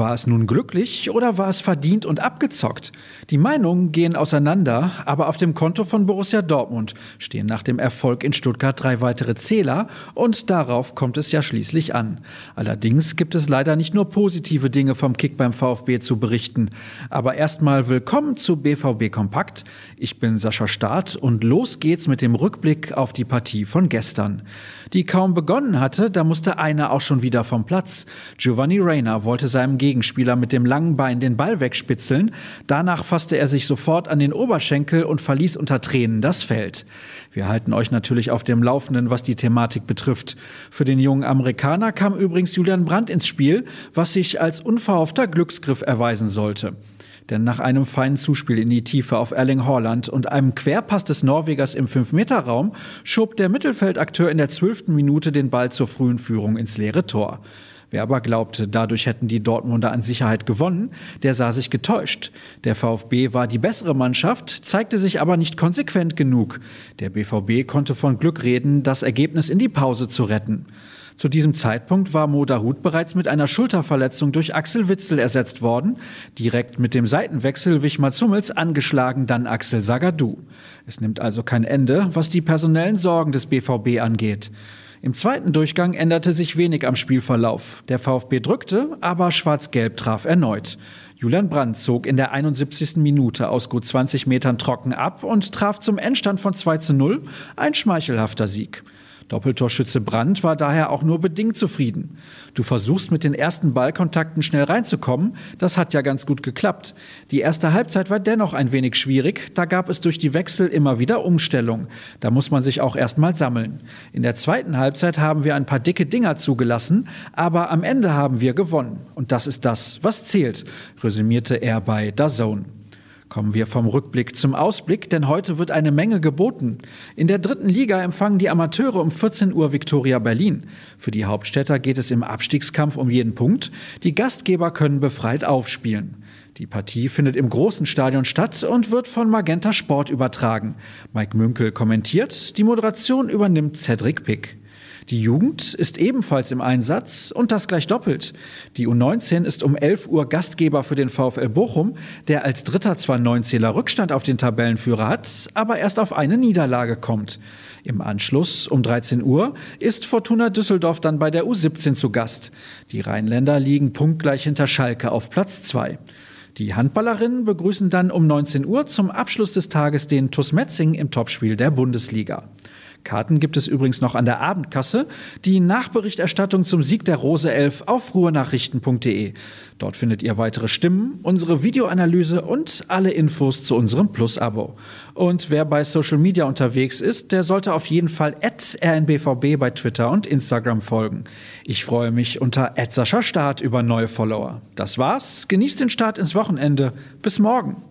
War es nun glücklich oder war es verdient und abgezockt? Die Meinungen gehen auseinander, aber auf dem Konto von Borussia Dortmund stehen nach dem Erfolg in Stuttgart drei weitere Zähler und darauf kommt es ja schließlich an. Allerdings gibt es leider nicht nur positive Dinge vom Kick beim VfB zu berichten. Aber erstmal willkommen zu BVB Kompakt. Ich bin Sascha Staat und los geht's mit dem Rückblick auf die Partie von gestern. Die kaum begonnen hatte, da musste einer auch schon wieder vom Platz. Giovanni Reina wollte seinem Gegenspieler mit dem langen Bein den Ball wegspitzeln. Danach fasste er sich sofort an den Oberschenkel und verließ unter Tränen das Feld. Wir halten euch natürlich auf dem Laufenden, was die Thematik betrifft. Für den jungen Amerikaner kam übrigens Julian Brandt ins Spiel, was sich als unverhoffter Glücksgriff erweisen sollte. Denn nach einem feinen Zuspiel in die Tiefe auf Erling Haaland und einem Querpass des Norwegers im 5-Meter-Raum schob der Mittelfeldakteur in der zwölften Minute den Ball zur frühen Führung ins leere Tor. Wer aber glaubte, dadurch hätten die Dortmunder an Sicherheit gewonnen, der sah sich getäuscht. Der VfB war die bessere Mannschaft, zeigte sich aber nicht konsequent genug. Der BVB konnte von Glück reden, das Ergebnis in die Pause zu retten. Zu diesem Zeitpunkt war Mo Dahut bereits mit einer Schulterverletzung durch Axel Witzel ersetzt worden. Direkt mit dem Seitenwechsel wich Mats Hummels angeschlagen dann Axel Sagadou. Es nimmt also kein Ende, was die personellen Sorgen des BVB angeht. Im zweiten Durchgang änderte sich wenig am Spielverlauf. Der VfB drückte, aber Schwarz-Gelb traf erneut. Julian Brandt zog in der 71. Minute aus gut 20 Metern trocken ab und traf zum Endstand von 2 zu 0 ein schmeichelhafter Sieg. Doppeltorschütze Brandt war daher auch nur bedingt zufrieden. Du versuchst mit den ersten Ballkontakten schnell reinzukommen, das hat ja ganz gut geklappt. Die erste Halbzeit war dennoch ein wenig schwierig, da gab es durch die Wechsel immer wieder Umstellung. Da muss man sich auch erstmal sammeln. In der zweiten Halbzeit haben wir ein paar dicke Dinger zugelassen, aber am Ende haben wir gewonnen. Und das ist das, was zählt, resümierte er bei DAZN. Kommen wir vom Rückblick zum Ausblick, denn heute wird eine Menge geboten. In der dritten Liga empfangen die Amateure um 14 Uhr Viktoria Berlin. Für die Hauptstädter geht es im Abstiegskampf um jeden Punkt. Die Gastgeber können befreit aufspielen. Die Partie findet im großen Stadion statt und wird von Magenta Sport übertragen. Mike Münkel kommentiert, die Moderation übernimmt Cedric Pick. Die Jugend ist ebenfalls im Einsatz und das gleich doppelt. Die U19 ist um 11 Uhr Gastgeber für den VfL Bochum, der als Dritter zwar neun Zähler Rückstand auf den Tabellenführer hat, aber erst auf eine Niederlage kommt. Im Anschluss um 13 Uhr ist Fortuna Düsseldorf dann bei der U17 zu Gast. Die Rheinländer liegen punktgleich hinter Schalke auf Platz 2. Die Handballerinnen begrüßen dann um 19 Uhr zum Abschluss des Tages den TuS Metzing im Topspiel der Bundesliga. Karten gibt es übrigens noch an der Abendkasse. Die Nachberichterstattung zum Sieg der Rose 11 auf ruhenachrichten.de. Dort findet ihr weitere Stimmen, unsere Videoanalyse und alle Infos zu unserem Plus-Abo. Und wer bei Social Media unterwegs ist, der sollte auf jeden Fall rnbvb bei Twitter und Instagram folgen. Ich freue mich unter Start über neue Follower. Das war's. Genießt den Start ins Wochenende. Bis morgen.